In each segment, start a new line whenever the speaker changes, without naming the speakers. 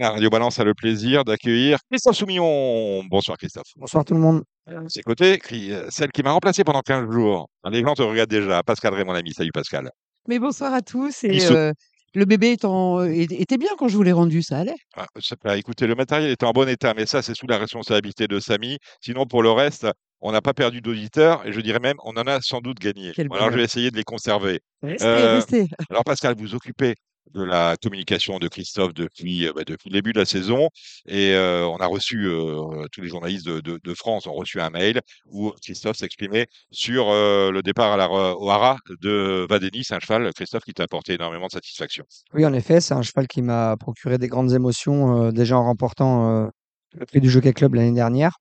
La Radio Balance a le plaisir d'accueillir Christophe Soumillon. Bonsoir Christophe.
Bonsoir tout le monde.
Côtés, cri- euh, celle qui m'a remplacé pendant 15 jours. Les gens te regardent déjà. Pascal Ray, mon ami. Salut Pascal.
Mais bonsoir à tous. Et euh, le bébé était bien quand je vous l'ai rendu, ça allait.
Ah, écoutez, le matériel est en bon état, mais ça, c'est sous la responsabilité de Samy. Sinon, pour le reste, on n'a pas perdu d'auditeurs et je dirais même, on en a sans doute gagné.
Quel
Alors, je vais essayer de les conserver.
Restez,
Euh,
restez.
Alors Pascal, vous occupez de la communication de Christophe depuis, euh, bah, depuis le début de la saison et on a reçu, tous les journalistes de, France ont reçu un mail où Christophe s'exprimait sur le départ à la, au Hara de Vadeni, c'est un cheval, Christophe, qui t'a apporté énormément de satisfaction.
Oui, en effet, c'est un cheval qui m'a procuré des grandes émotions déjà en remportant le prix du Jockey Club l'année dernière.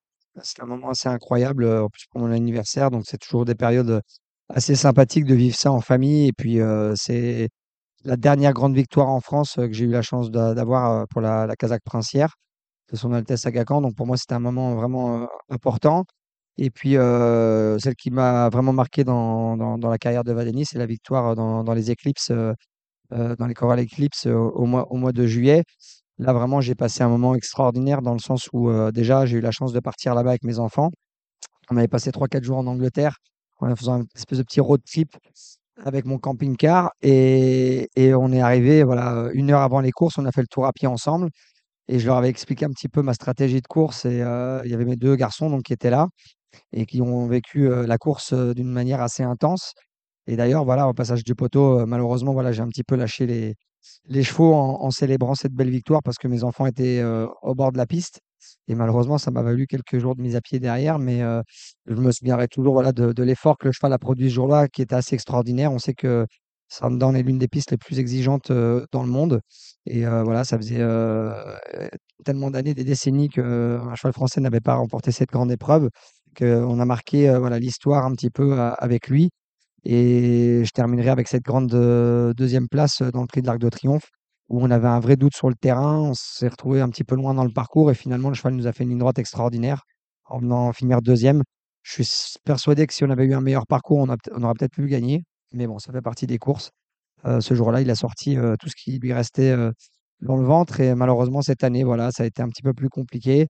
C'est un moment assez incroyable, en plus pour mon anniversaire, donc c'est toujours des périodes assez sympathiques de vivre ça en famille. Et puis c'est la dernière grande victoire en France euh, que j'ai eu la chance d'a- d'avoir euh, pour la, la Kazakh Princière de Son Altesse Aga Khan. Donc pour moi, c'était un moment vraiment euh, important. Et puis celle qui m'a vraiment marqué dans, la carrière de Vadeni, c'est la victoire dans, les éclipses. dans les Coral Eclipse euh, au mois, de juillet. Là, vraiment, j'ai passé un moment extraordinaire dans le sens où déjà, j'ai eu la chance de partir là-bas avec mes enfants. On avait passé 3-4 jours en Angleterre en faisant une espèce de petit road trip avec mon camping-car et, on est arrivé voilà, une heure avant les courses, on a fait le tour à pied ensemble et je leur avais expliqué un petit peu ma stratégie de course et euh, il y avait mes deux garçons donc, qui étaient là et qui ont vécu euh, la course euh, d'une manière assez intense. Et d'ailleurs, voilà, au passage du poteau, malheureusement, voilà, j'ai un petit peu lâché les, chevaux en, célébrant cette belle victoire parce que mes enfants étaient au bord de la piste. Et malheureusement, ça m'a valu quelques jours de mise à pied derrière. Mais euh, je me souviendrai toujours de, l'effort que le cheval a produit ce jour-là, qui était assez extraordinaire. On sait que Sandown est l'une des pistes les plus exigeantes euh, dans le monde. Et euh, voilà, ça faisait tellement d'années, des décennies qu'un cheval français n'avait pas remporté cette grande épreuve, qu'on a marqué voilà, l'histoire un petit peu avec lui. Et je terminerai avec cette grande deuxième place dans le prix de l'Arc de Triomphe, où on avait un vrai doute sur le terrain. On s'est retrouvé un petit peu loin dans le parcours et finalement, le cheval nous a fait une ligne droite extraordinaire en venant finir deuxième. Je suis persuadé que si on avait eu un meilleur parcours, on, aurait peut-être pu gagner. Mais bon, ça fait partie des courses. Euh, ce jour-là, il a sorti euh, tout ce qui lui restait euh, dans le ventre. Et malheureusement, cette année, voilà, ça a été un petit peu plus compliqué.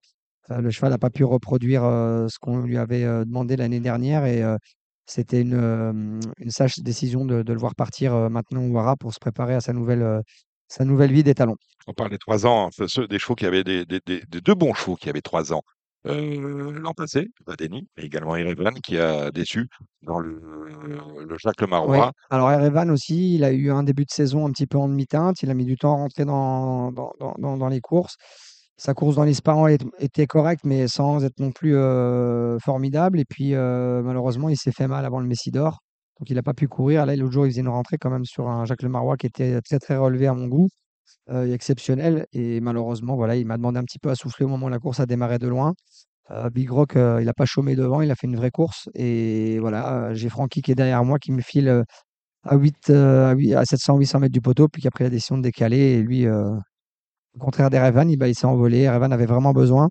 Le cheval n'a pas pu reproduire ce qu'on lui avait demandé l'année dernière. Et c'était une, sage décision de, de le voir partir maintenant au Hara pour se préparer à sa nouvelle, sa nouvelle vie d'étalon.
On parle des trois ans, ceux, des chevaux qui avaient des, des- des- des deux bons chevaux qui avaient trois ans. Euh, L'an passé, Vadeni, mais également Erevan qui a déçu dans le, le Jacques Le
Oui.
Marois.
Alors Erevan aussi, il a eu un début de saison un petit peu en demi-teinte. Il a mis du temps à rentrer dans, dans, dans- dans- dans les courses. Sa course dans l'Ispahan est- était correcte, mais sans être non plus euh, formidable. Et puis euh, malheureusement, il s'est fait mal avant le Messidor. Donc il n'a pas pu courir. Là, l'autre jour, il faisait une rentrée quand même sur un Jacques Le Marois qui était très très relevé à mon goût, euh, exceptionnel. Et malheureusement, voilà, il m'a demandé un petit peu à souffler au moment où la course a démarré de loin. Euh, Big Rock, euh, il n'a pas chômé devant, il a fait une vraie course. Et voilà, j'ai Francky qui est derrière moi, qui me file à, 8, à, 8 à 700-800 mètres du poteau, puis qui a pris la décision de décaler. Et lui, au contraire d'Erevan, il, bah, il s'est envolé. Erevan avait vraiment besoin.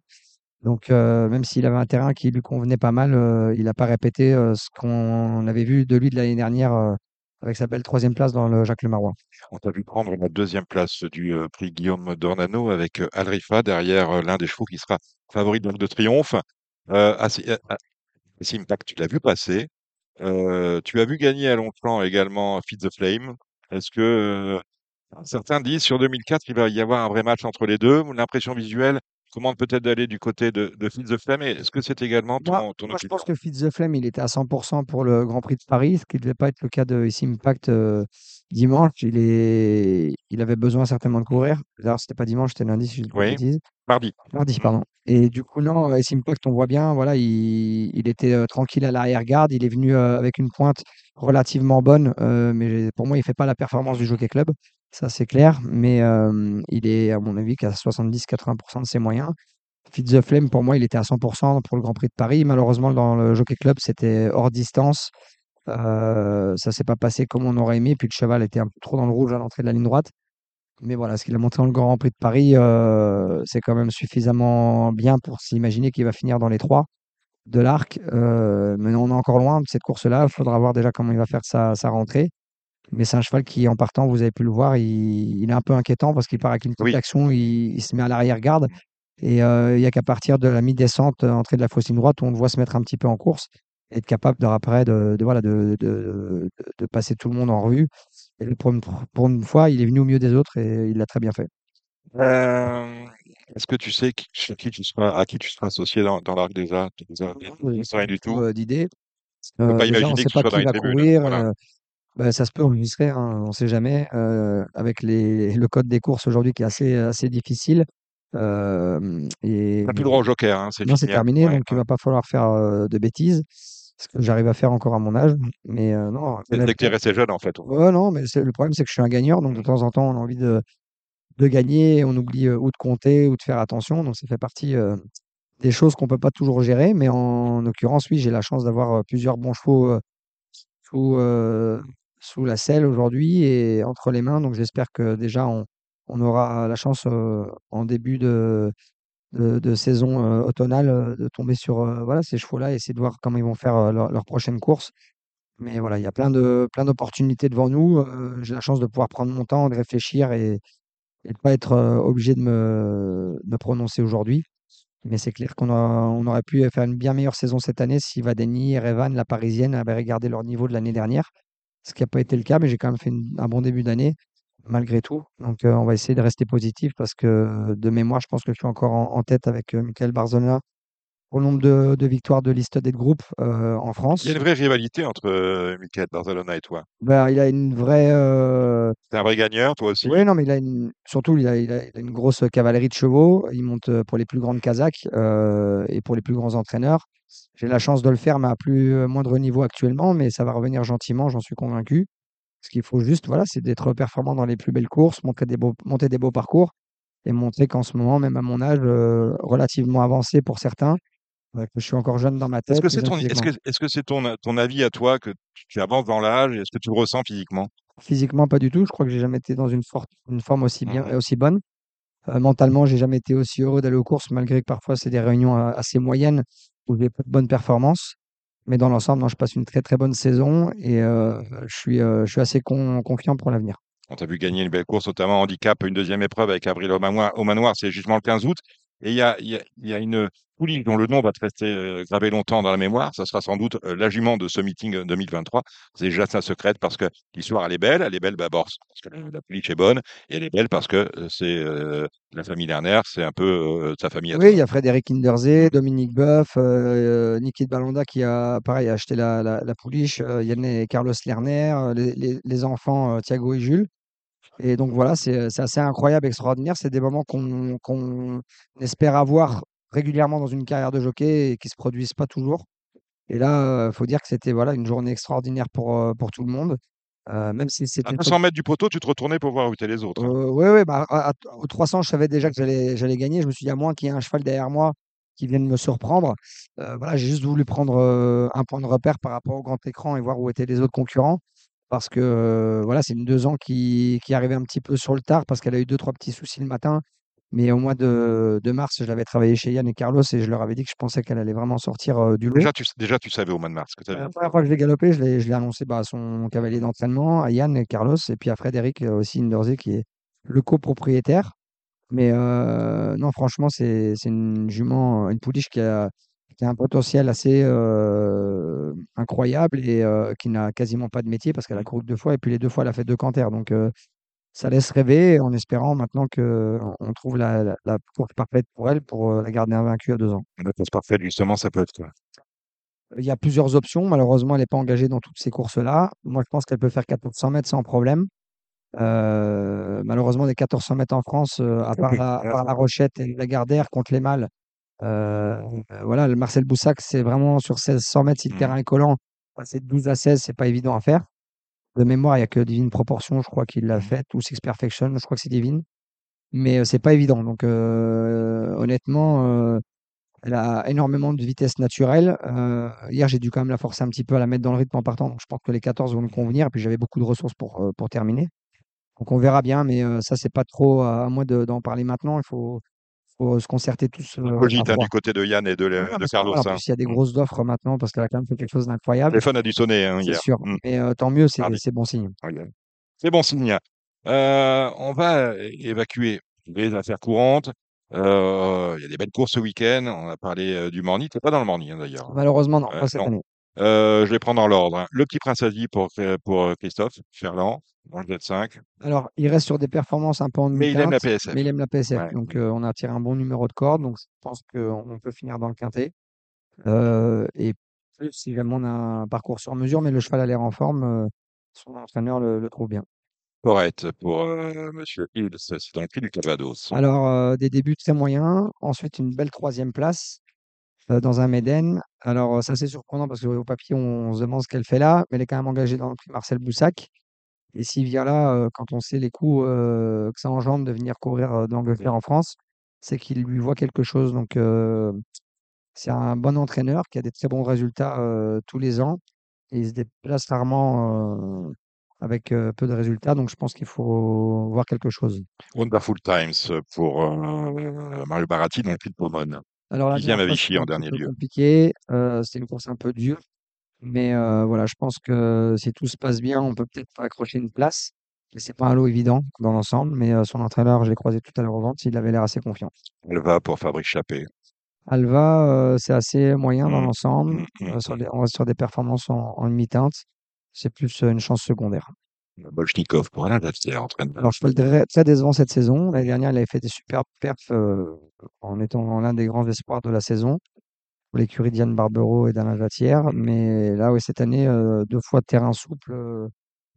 Donc, euh, même s'il avait un terrain qui lui convenait pas mal, euh, il n'a pas répété euh, ce qu'on avait vu de lui de l'année dernière avec sa belle troisième place dans le Jacques Le Marois.
On t'a vu prendre la deuxième place du prix Guillaume Dornano avec Alrifa derrière l'un des chevaux qui sera favori de Triomphe. Euh, ah, tu l'as vu passer. Tu as vu gagner à Longchamp également Feed the Flame. Est-ce que certains disent sur 2004 il va y avoir un vrai match entre les deux L'impression visuelle commande peut-être d'aller du côté de, de Feed the Flame. Et Est-ce que c'est également
Moi,
ton, ton
moi, je pense que Fitz the Flame, il était à 100% pour le Grand Prix de Paris, ce qui ne devait pas être le cas de Ici Impact euh, dimanche. Il, est... il avait besoin certainement de courir. D'ailleurs, c'était pas dimanche, c'était lundi, si je de
Oui, mardi.
Mardi, pardon. Et du coup, non, Impact, on voit bien, voilà, il, il était euh, tranquille à l'arrière-garde. Il est venu euh, avec une pointe relativement bonne, euh, mais pour moi, il fait pas la performance du Jockey Club. Ça, c'est clair. Mais il est, à mon avis, qu'à 70-80% de ses moyens. Fit the Flame, pour moi, il était à 100% pour le Grand Prix de Paris. Malheureusement, dans le Jockey Club, c'était hors distance. Euh, ça s'est pas passé comme on aurait aimé. Puis le cheval était un peu trop dans le rouge à l'entrée de la ligne droite. Mais voilà, ce qu'il a montré dans le Grand Prix de Paris, euh, c'est quand même suffisamment bien pour s'imaginer qu'il va finir dans les trois de l'arc. Euh, mais on est encore loin de cette course-là. Il faudra voir déjà comment il va faire sa, sa rentrée. Mais c'est un cheval qui, en partant, vous avez pu le voir, il, il est un peu inquiétant parce qu'il part avec une petite
Oui.
action, il, il se met à l'arrière-garde. Et il n'y a qu'à partir de la mi-descente, entrée de la fausse ligne droite, où on le voit se mettre un petit peu en course être capable de, après de, de, voilà, de, de, de- de passer tout le monde en revue. Et pour une, pour une fois, il est venu au milieu des autres et il l'a très bien fait.
Euh, est-ce que tu sais qui, chez qui tu seras, à qui tu seras associé dans, dans l'Arc des Arts? Ne sais rien du tout?
Euh, d'idées.
Je peux
Euh,
pas
déjà, on
imaginer
ne
que
sait
tu
pas
sois dans
va
tribunes.
courir.
Voilà.
bah, ça se peut, on serait, hein, on ne sait jamais. euh, avec les, le code des courses aujourd'hui qui est assez, assez difficile. Euh, et
T'as plus le droit au joker, hein, c'est
non, c'est
fini. hein.
terminé,
Ouais,
donc il
ouais.
va pas falloir faire euh, de bêtises. Ce que j'arrive à faire encore à mon âge. Mais euh, non,
C'est que resté jeune, en fait.
Ouais, non, mais le problème, c'est que je suis un gagneur, donc de
Mm.
temps en temps, on a envie de, de gagner, on oublie euh, ou de compter ou de faire attention. Donc ça fait partie euh, des choses qu'on peut pas toujours gérer. Mais en l'occurrence, oui, j'ai la chance d'avoir euh, plusieurs bons chevaux sous, sous la selle aujourd'hui et entre les mains. Donc j'espère que déjà, on, on aura la chance en début de, de, saison euh, automnale euh, de tomber sur euh, voilà, ces chevaux-là et essayer de voir comment ils vont faire leur, prochaine course. Mais voilà, il y a plein de, plein d'opportunités devant nous. J'ai la chance de pouvoir prendre mon temps, de réfléchir et, et de pas être obligé de me, me prononcer aujourd'hui. Mais c'est clair qu'on on aurait pu faire une bien meilleure saison cette année si Vadeni, Erevan, la Parisienne avaient regardé leur niveau de l'année dernière. Ce qui n'a pas été le cas, mais j'ai quand même fait un bon début d'année malgré tout. Donc euh, on va essayer de rester positif parce que euh, de mémoire, je pense que je suis encore en, en tête avec euh, Michael Barzona au nombre de, de victoires de liste des groupes euh, en
Il y a
France.
une vraie rivalité entre euh, Michael Barzalona et toi.
Ben, il a une vraie. euh,
T'es un vrai gagneur, toi aussi.
Oui, non, mais il a une... surtout, il a, il a- une grosse cavalerie de chevaux. Il monte pour les plus grandes Kazakhs et pour les plus grands entraîneurs. J'ai la chance de le faire, mais à plus moindre niveau actuellement, mais ça va revenir gentiment, j'en suis convaincu. Ce qu'il faut juste, voilà, c'est d'être performant dans les plus belles courses, montrer des beaux, monter des beaux parcours et montrer qu'en ce moment, même à mon âge, euh, relativement avancé pour certains, euh, que je suis encore jeune dans ma
Est-ce
tête.
que
et
c'est
jeune
ton, est-ce que, est-ce que c'est ton, ton avis à toi que tu, avances dans l'âge et est-ce que tu le ressens physiquement?
Physiquement, pas du tout. Je crois que j'ai jamais été dans une, forme aussi bien,
Mhm.
aussi bonne. Euh, mentalement, j'ai jamais été aussi heureux d'aller aux courses, malgré que parfois c'est des réunions euh, assez moyennes où j'ai pas de bonnes performances. Mais dans l'ensemble, je passe une très très bonne saison et euh, je suis, euh, je suis assez con- confiant pour l'avenir.
On t'a vu gagner une belle course, notamment handicap, une deuxième épreuve avec Avril au manoir c'est justement le 15 août. Et il y a, il y a, il y a une pouliche dont le nom va te rester euh, gravé longtemps dans la mémoire. Ça sera sans doute euh, la jument de ce meeting euh, 2023. C'est déjà sa secrète parce que l'histoire, elle est belle. Elle est belle d'abord parce que la, pouliche est bonne. Et elle est belle parce que euh, c'est euh, la famille Lerner, c'est un peu euh, sa famille
Oui, il y a Frédéric Kinderzé, Dominique Boeuf, euh, Niki de Balonda qui a pareil a acheté la, la, la pouliche, euh, Yann et Carlos Lerner, euh, les, les- les enfants euh, Thiago et Jules. Et donc voilà, c'est c'est assez incroyable, extraordinaire. C'est des moments qu'on qu'on espère avoir régulièrement dans une carrière de jockey et qui se produisent pas toujours. Et là, il faut dire que c'était voilà une journée extraordinaire pour, euh, pour tout le monde. Euh, même si
À
c'était
200 mètres du poteau, tu te retournais pour voir où étaient les autres. hein.
oui, oui, bah, à- à- aux 300, je savais déjà que j'allais gagner. Je me suis dit, à moins qu'il y ait un cheval derrière moi qui vienne me surprendre. Euh, voilà, j'ai juste voulu prendre euh, un point de repère par rapport au grand écran et voir où étaient les autres concurrents. Parce que euh, voilà, c'est une deux ans qui, qui arrivait un petit peu sur le tard parce qu'elle a eu deux, trois petits soucis le matin. Mais au mois de, de mars, je l'avais travaillé chez Yann et Carlos et je leur avais dit que je pensais qu'elle allait vraiment sortir euh, du lot.
Déjà, tu, déjà, tu savais au mois de mars que tu avais.
La première fois que je l'ai galopé, je l'ai je l'ai annoncé bah, à son cavalier d'entraînement, à Yann et Carlos, et puis à Frédéric aussi Indersé, qui est le copropriétaire. Mais euh, non, franchement, c'est c'est une jument, une pouliche qui a, qui a un potentiel assez euh, incroyable et euh, qui n'a quasiment pas de métier parce qu'elle a couru deux fois, et puis les deux fois, elle a fait deux canters. Donc euh, ça laisse rêver en espérant maintenant qu'on on trouve la, la, la course parfaite pour elle pour la garder invaincue à deux ans.
La place parfaite, justement, ça peut être quoi?
Il y a plusieurs options. Malheureusement, elle n'est pas engagée dans toutes ces courses-là. Moi, je pense qu'elle peut faire 1400 mètres sans problème. Malheureusement, les 1400 mètres en France, à part la, à part la Rochette et la Gardère contre les mâles, voilà, le Marcel Boussac, c'est vraiment sur 1600 mètres, si le
Mhm.
terrain est collant, passer de 12 à 16, c'est pas évident à faire. De mémoire, il n'y a que Divine Proportion, je crois, qu'il l'a
Mhm.
fait, ou Six Perfection, je crois que c'est Divine. Mais euh, c'est pas évident. Donc, euh, honnêtement, euh, elle a énormément de vitesse naturelle. Euh, hier, j'ai dû quand même la forcer un petit peu à la mettre dans le rythme en partant. Donc, je pense que les 14 vont me convenir. Et puis, j'avais beaucoup de ressources pour, euh, pour terminer. Donc, on verra bien. Mais euh, ça, c'est pas trop à, à moi de- d'en parler maintenant. Il faut, faut se concerter tous,
cogite,
à
hein,
3.
du côté de Yann et de
Ouais,
le
que
Carlos,
voilà, en
hein.
plus, il y a des
Mmh.
grosses offres maintenant parce qu'elle a quand même fait quelque chose
Le
d'incroyable.
téléphone a dû sonner, hein,
C'est
hier.
sûr,
Mmh.
mais heu, tant mieux, c'est c'est bon signe.
C'est bon signe. Heu, on va évacuer les affaires courantes. Il y a des belles courses ce week-end. On a parlé, du Morny. Tu pas dans le Morny, hein, d'ailleurs?
Malheureusement, non, pas cette
non.
année.
Heu, je les prends dans l'ordre, hein. Le Petit Prince Asie pour Chr pour, heu, Christophe Ferland, dans le Z5.
Alors, il reste sur des performances un peu en
Mais il aime la
mais
PSF.
il aime la PSF.
Ouais.
Donc, on a tiré un bon numéro de corde, donc je pense qu'on peut finir dans le quintet. Et plus si jamais on a un parcours sur mesure, mais le cheval a l'air en forme, son entraîneur le le trouve bien.
Correct pour, heu, monsieur Hills, c'est dans le prix du Calvados.
Alors, des débuts très moyens, ensuite une belle 3e place, dans un Méden. Alors, heu, c'est surprenant parce qu'au papier, on se demande ce qu'elle fait là, mais elle est quand même engagée dans le prix Marcel Boussac et s'il vient là, heu, quand on sait les coûts, heu, que ça engendre de venir courir, d'Angleterre en France, c'est qu'il lui voit quelque chose. Donc, c'est un bon entraîneur qui a des très bons résultats, tous les ans et il se déplace rarement, avec, peu de résultats. Donc je pense qu'il faut voir quelque chose.
Wonderful Times pour, Mario Baratti dans le prix de Pomone.
Alors la
10e
dernière
Vichy
c'était
en dernier lieu.
compliqué, heu, c'était une course un peu dure, mais heu, voilà, je pense que si tout se passe bien, on peut peut-être accrocher une place. Mais c'est pas un lot évident dans l'ensemble, mais heu, son entraîneur, je l'ai croisé tout à l'heure aux ventes, il avait l'air assez confiant.
Elva pour Fabrice Chappé.
Alva, c'est assez moyen dans
Mmh.
l'ensemble,
Mmh, mmh,
on reste sur des performances en en demi-teinte. C'est plus, une chance secondaire.
Bolchnikov pour Alain Davier, entraîneur.
Alors cheval très très décevant cette saison. L'année dernière, il avait fait des superbes perfs, heu, en étant l'un des grands espoirs de la saison pour l'écurie Diane Barbero et d'Alain Jatière. Mais là, oui, cette année, heu, 2 fois terrain souple, heu,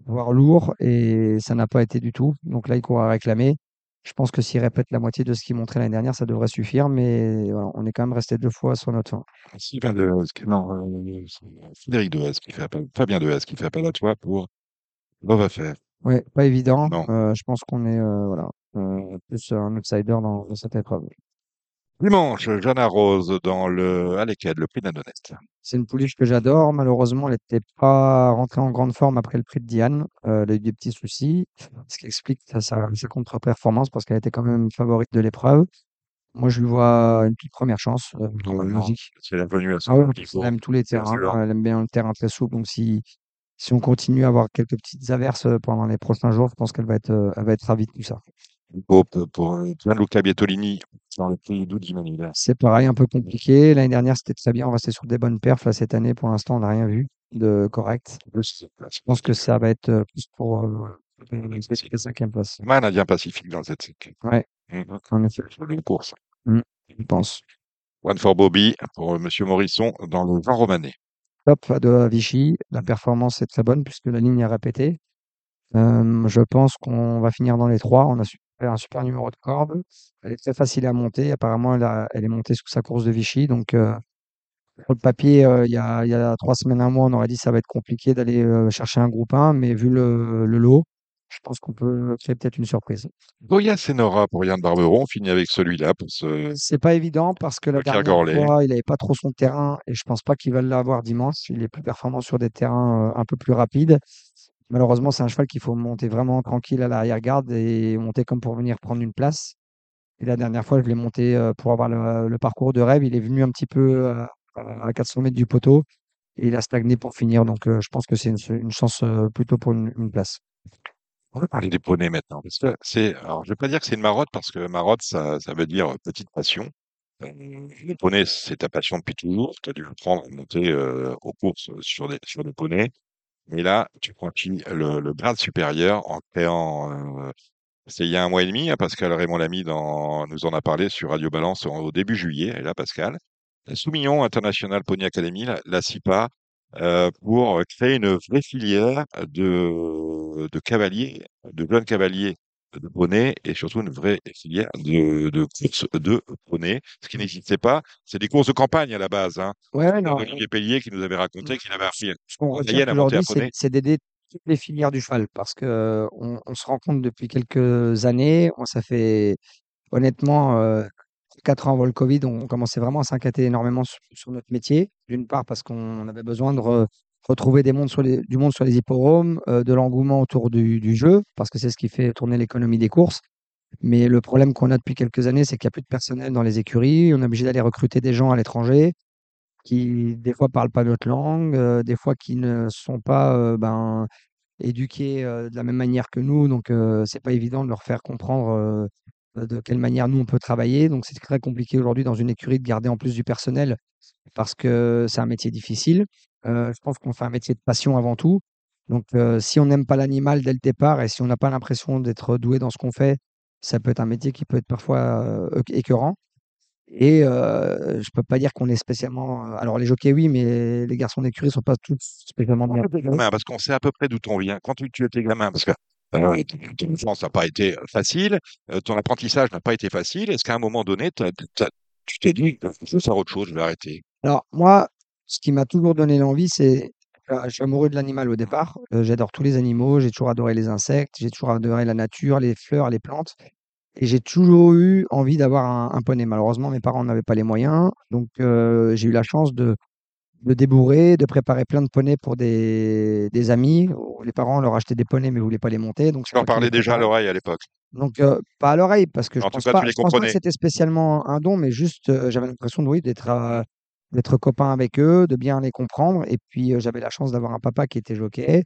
voire lourd et ça n'a pas été du tout. Donc là, il court à réclamer. Je pense que s'il répète la moitié de ce qu'il montrait l'année dernière, ça devrait suffire. Mais voilà, on est quand même resté 2 fois sur notre fin.
Dehaze qui non, Frédéric qui fait appel Fabien Dehaze qui fait appel à toi pour Love Affair.
Ouais, pas évident.
Non.
Heu, je pense qu'on est, heu, voilà, heu, plus un outsider dans dans cette épreuve.
Dimanche, Jana Rose dans le Allez-Quai, le prix d'Annonette.
C'est une pouliche que j'adore. Malheureusement, elle était pas rentrée en grande forme après le prix de Diane. Heu, elle a eu des petits soucis, ce qui explique sa sa sa contre-performance parce qu'elle était quand même favorite de l'épreuve. Moi, je lui vois une toute première chance, heu,
Normalement,
logique.
c'est la venue à
Ah
son
ouais,
niveau.
qu'elle aime tous les terrains. Elle aime bien le terrain très souple. Donc si si on continue à avoir quelques petites averses, heu, pendant les prochains jours, je pense qu'elle va être, heu, elle va être ravie de tout ça.
Pope pour, heu, Gianluca Bietolini dans le Manila.
C'est pareil, un peu compliqué. L'année dernière, c'était très bien. On restait sur des bonnes perfs. Là, cette année, pour l'instant, on n'a rien vu de correct. Je pense que ça va être, plus pour, la 5e place.
Canadien Pacifique dans le Z5.
Ouais,
Mmh
effet.
Une course.
Je pense.
One for Bobby pour, monsieur Morisson dans le Jean Romanet.
Top de Vichy. La performance est très bonne puisque la ligne est répétée. Hem, je pense qu'on va finir dans les 3. On a un super numéro de corde. Elle est très facile à monter. Apparemment, elle est montée sous sa course de Vichy. Donc, heu, sur le papier, heu, il y a 3 semaines, 1 mois, on aurait dit: «Ça va être compliqué d'aller, chercher un groupe 1», mais vu le lot, je pense qu'on peut créer peut-être une surprise.
Goya Senora pour Yann Barbero. On finit avec celui-là pour ce
C'est pas évident parce que la dernière fois, il avait pas trop son terrain et je pense pas qu'il va l'avoir dimanche. Il est plus performant sur des terrains, heu, un peu plus rapides. Malheureusement, c'est un cheval qu'il faut monter vraiment tranquille à l'arrière-garde et monter comme pour venir prendre une place. Et la dernière fois, je l'ai monté, heu, pour avoir le le parcours de rêve. Il est venu un petit peu, heu, à 400 mètres du poteau et il a stagné pour finir. Donc, je pense que c'est une une chance, plutôt pour une une place.
On va parler des poneys maintenant, parce que c'est alors je vais pas dire que c'est une marotte parce que marotte ça ça veut dire, heu, petite passion. Heu, les poneys, c'est ta passion depuis toujours. Tu as dû apprendre à monter, heu, aux courses, sur des sur des poneys. Et là, tu franchis le le grade supérieur en créant, heu, c'est il y a 1 mois et demi, hein, Pascal Raymond Lamy dans nous en a parlé sur Radio Balance au début juillet. Est là Pascal. La Soumillon International Pony Academy, la la SIPA, heu, pour, créer une vraie filière de de cavaliers, de jeunes cavaliers de poneys et surtout une vraie filière de de courses de poneys. Ce qui n'existait pas, c'est des courses de campagne à la base, hein.
Ouais, non,
Olivier Pellier qui nous avait raconté qu'il avait appris
Ce qu'on
en
retient aujourd'hui, c'est
poney.
d'aider toutes les filières du cheval parce que on on se rend compte depuis quelques années, on ça fait honnêtement, heu, 4 ans avant le covid, on commençait vraiment à s'inquiéter énormément sur notre métier. D'une part parce qu'on avait besoin de re retrouver des mondes sur les du monde sur les hippodromes, heu, de l'engouement autour du jeu, parce que c'est ce qui fait tourner l'économie des courses. Mais le problème qu'on a depuis quelques années, c'est qu'il y a plus de personnel dans les écuries. On est obligé d'aller recruter des gens à l'étranger qui, des fois, parlent pas notre langue, heu, des fois qui ne sont pas, heu, ben, éduqués, de la même manière que nous. Donc, c'est pas évident de leur faire comprendre, de quelle manière nous on peut travailler. Donc c'est très compliqué aujourd'hui dans une écurie de garder en plus du personnel parce que c'est un métier difficile. Je pense qu'on fait un métier de passion avant tout. Donc, si on n'aime pas l'animal dès le départ et si on n'a pas l'impression d'être doué dans ce qu'on fait, ça peut être un métier qui peut être parfois, heu, écœurant et je peux pas dire qu'on est spécialement, alors les jockeys oui, mais les garçons d'écurie sont pas tous spécialement bien
parce qu'on sait à peu près d'où tu viens. Quand tu tu étais gamin, parce que, ton enfance n'a pas été, facile, heu, ton apprentissage n'a pas été facile. Est-ce qu'à un moment donné, tu t'es dit: «Je veux faire autre chose, je vais arrêter»?
Alors moi, ce qui m'a toujours donné l'envie, c'est heu, je suis amoureux de l'animal au départ, j'adore tous les animaux, j'ai toujours adoré les insectes, j'ai toujours adoré la nature, les fleurs, les plantes et j'ai toujours eu envie d'avoir un un poney. Malheureusement, mes parents n'avaient pas les moyens, donc j'ai eu la chance de de débourrer, de préparer plein de poneys pour des des amis. Les parents leur achetaient des poneys mais voulaient pas les monter, donc
Tu
c'est
leur parlais déjà à l'oreille à l'époque?
Donc heu, pas à l'oreille parce que je
tout
pense
cas,
pas je pense pas que c'était spécialement un don, mais juste, heu, j'avais l'impression oui, d'être, heu, d'être copain avec eux, de bien les comprendre et puis, j'avais la chance d'avoir un papa qui était jockey,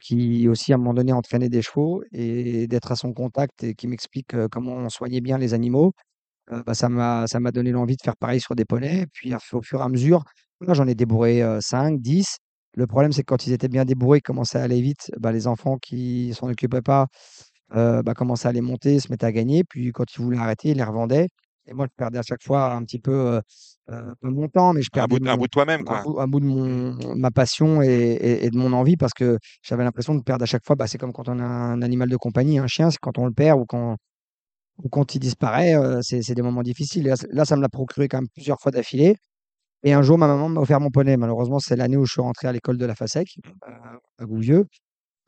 qui aussi à un moment donné entraînait des chevaux et d'être à son contact et qui m'explique, comment on soignait bien les animaux. Bah, ça m'a donné l'envie de faire pareil sur des poneys et puis au fur et à mesure, là j'en ai débourré, heu, 5-10. Le problème, c'est que quand ils étaient bien débourrés, qu'ils commençaient à aller vite, bah, les enfants qui s'en occupaient pas, bah, commençaient à les monter, se mettaient à gagner. Puis quand ils voulaient arrêter, ils les revendaient et moi je perdais à chaque fois un petit peu, pas mon temps, mais je
Un
perdais
bout de un bout de toi-même,
un
quoi?
bout un bout de mon ma passion et et et de mon envie parce que j'avais l'impression de perdre à chaque fois. Bah, c'est comme quand on a un animal de compagnie, un chien, c'est quand on le perd ou quand ou quand il disparaît, c'est des moments difficiles là, ça me l'a procuré quand même plusieurs fois d'affilée et un jour, ma maman m'a offert mon poney. Malheureusement, c'est l'année où je suis rentré à l'école de la FASEC, heu, à Gouvieux.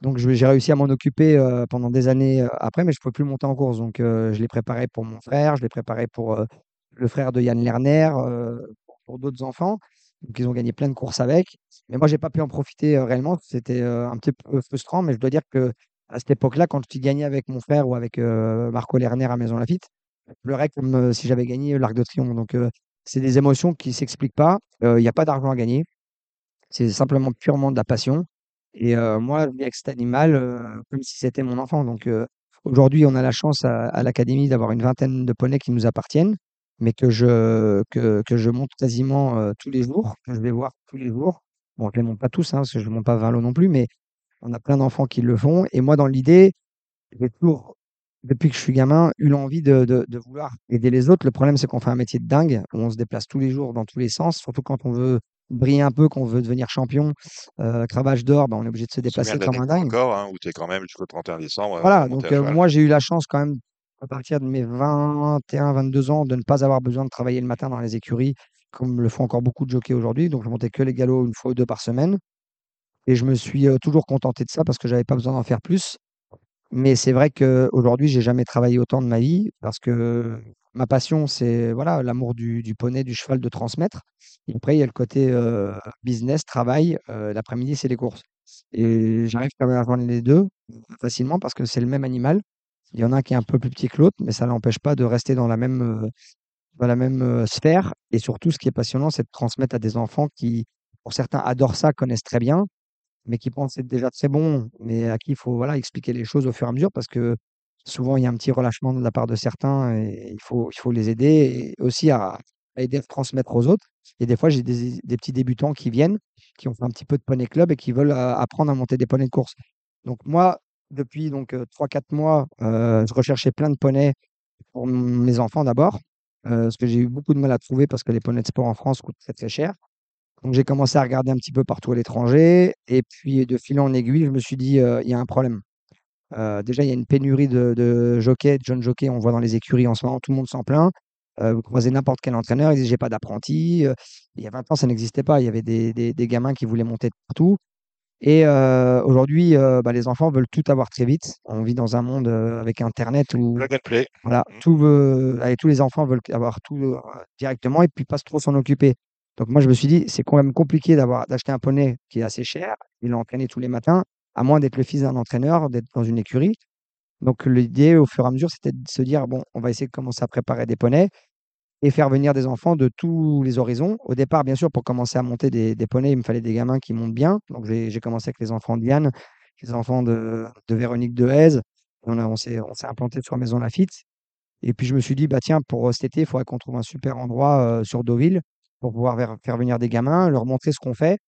Donc je j'ai réussi à m'en occuper, heu, pendant des années, heu, après, mais je pouvais plus monter en course. Donc je l'ai préparé pour mon frère, je l'ai préparé pour, le frère de Yann Lerner, pour d'autres enfants. Donc ils ont gagné plein de courses avec. Mais moi, j'ai pas pu en profiter, réellement. C'était, un petit peu frustrant, mais je dois dire qu'à cette époque-là, quand tu gagnais avec mon frère ou avec, Marco Lerner à Maisons Lafitte, je pleurais comme, si j'avais gagné l'Arc de Triomphe. Donc c'est des émotions qui s'expliquent pas. Il y a pas d'argent à gagner. C'est simplement purement de la passion et moi, je vis avec cet animal, comme si c'était mon enfant. Donc aujourd'hui, on a la chance à l'académie d'avoir une vingtaine de poneys qui nous appartiennent, mais que je que je monte quasiment, tous les jours, que je vais voir tous les jours. Bon, je les monte pas tous, hein, parce que je monte pas 20 lots non plus, mais on a plein d'enfants qui le font et moi, dans l'idée, j'ai toujours, depuis que je suis gamin, eu l'envie de de de vouloir aider les autres. Le problème, c'est qu'on fait un métier de dingue, où on se déplace tous les jours dans tous les sens, surtout quand on veut briller un peu, qu'on veut devenir champion, heu, cravache d'or, bah, on est obligé de se déplacer comme un dingue.
encore, hein, où tu es quand même jusqu'au 31 décembre,
Voilà,
monter
donc
cheval?
moi, j'ai eu la chance quand même, à partir de mes 21-22 ans, de ne pas avoir besoin de travailler le matin dans les écuries, comme le font encore beaucoup de jockeys aujourd'hui. Donc je montais que les galops 1 fois ou 2 par semaine et je me suis, toujours contenté de ça parce que j'avais pas besoin d'en faire plus. Mais c'est vrai qu'aujourd'hui, j'ai jamais travaillé autant de ma vie parce que ma passion, c'est voilà, l'amour du poney, du cheval, de transmettre. Et après, il y a le côté, heu, business, travail, heu, l'après-midi, c'est les courses. Et j'arrive quand même à joindre les 2 facilement parce que c'est le même animal. Il y en a un qui est un peu plus petit que l'autre, mais ça n'empêche pas de rester dans la même, dans la même, sphère. Et surtout, ce qui est passionnant, c'est de transmettre à des enfants qui, pour certains, adorent ça, connaissent très bien mais qui pensent être déjà très bons, mais à qui il faut, voilà, expliquer les choses au fur et à mesure parce que souvent il y a un petit relâchement de la part de certains et il faut il faut les aider et aussi à aider à transmettre aux autres et des fois, j'ai des petits débutants qui viennent, qui ont fait un petit peu de poney club et qui veulent, heu, apprendre à monter des poneys de course. Donc moi, depuis donc heu, 3-4 mois, heu, je recherchais plein de poneys pour mes enfants d'abord, parce que j'ai eu beaucoup de mal à trouver parce que les poneys de sport en France coûtent très, très cher. Donc j'ai commencé à regarder un petit peu partout à l'étranger et puis de fil en aiguille, je me suis dit, «Il y a un problème». Déjà, il y a une pénurie de de jockeys, de jeunes jockeys. On voit dans les écuries en ce moment, tout le monde s'en plaint. Vous croisez n'importe quel entraîneur, il dit: «J'ai pas d'apprenti», il y a 20 ans, ça n'existait pas. Il y avait des des des gamins qui voulaient monter de partout et aujourd'hui, bah, les enfants veulent tout avoir très vite. On vit dans un monde, avec internet où voilà,
Mmh.
tout veut allez, tous les enfants veulent avoir tout, directement et puis pas trop s'en occuper. Donc moi, je me suis dit: «C'est quand même compliqué d'avoir d'acheter un poney qui est assez cher et l'entraîner tous les matins, à moins d'être le fils d'un entraîneur, d'être dans une écurie». Donc l'idée, au fur et à mesure, c'était de se dire: «Bon, on va essayer de commencer à préparer des poneys et faire venir des enfants de tous les horizons». Au départ, bien sûr, pour commencer à monter des poneys, il me fallait des gamins qui montent bien. Donc j'ai commencé avec les enfants de Diane, les enfants de de Véronique Dehaze. On on s'est implanté sur Maison Lafitte et puis je me suis dit: «Bah tiens, pour, heu, cet été, il faudrait qu'on trouve un super endroit, heu, sur Deauville pour pouvoir faire venir des gamins, leur montrer ce qu'on fait»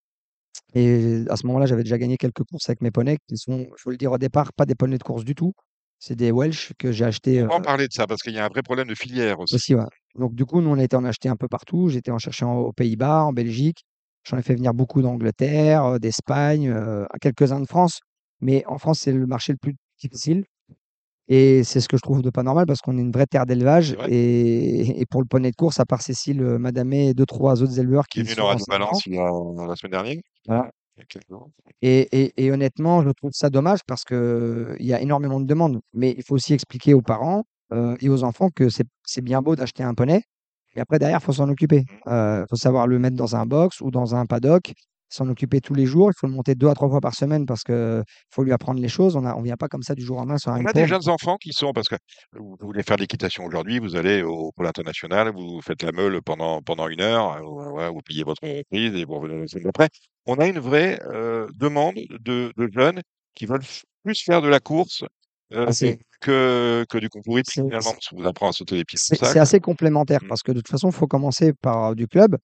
et à ce moment-là, j'avais déjà gagné quelques courses avec mes poneys qui sont, il faut le dire au départ, pas des poneys de course du tout. C'est des Welsh que j'ai achetés,
On va en
heu
parler de ça parce qu'il y a un vrai problème de filière aussi.
aussi, ouais. Donc du coup, nous, on a été en acheter un peu partout. Été en chercher en aux Pays-Bas, en Belgique. J'en ai fait venir beaucoup d'Angleterre, heu, d'Espagne, heu, quelques-uns de France. Mais en France, c'est le marché le plus difficile et c'est ce que je trouve de pas normal parce qu'on est une vraie terre d'élevage et et pour le poney de course, à part Cécile, heu, Madamé et 2-3 autres éleveurs
Qui est
qui
venu Balance il y a la semaine dernière?
voilà
Il
et et et honnêtement, je trouve ça dommage parce qu'il y a énormément de demandes. Mais il faut aussi expliquer aux parents, heu, et aux enfants que c'est bien beau d'acheter un poney et après derrière, il faut s'en occuper.
Mmh.
Heu, faut savoir le mettre dans un box ou dans un paddock, s'en occuper tous les jours. Il faut le monter 2 à 3 fois par semaine parce qu'il faut lui apprendre les choses. On a on vient pas comme ça du jour au lendemain sur un
On a des jeunes enfants qui sont parce que vous voulez faire de l'équitation aujourd'hui, vous allez au pôle international, vous faites la meule pendant pendant 1 heure, heu, voilà, vous payez votre reprise et vous revenez la semaine d'après. On a une vraie, heu, demande de de jeunes qui veulent plus faire de la course,
c'est
que que du concours finalement, parce qu'on vous apprend à sauter les pieds
c'est assez complémentaire
Mmh.
parce que de toute façon, il faut commencer par du club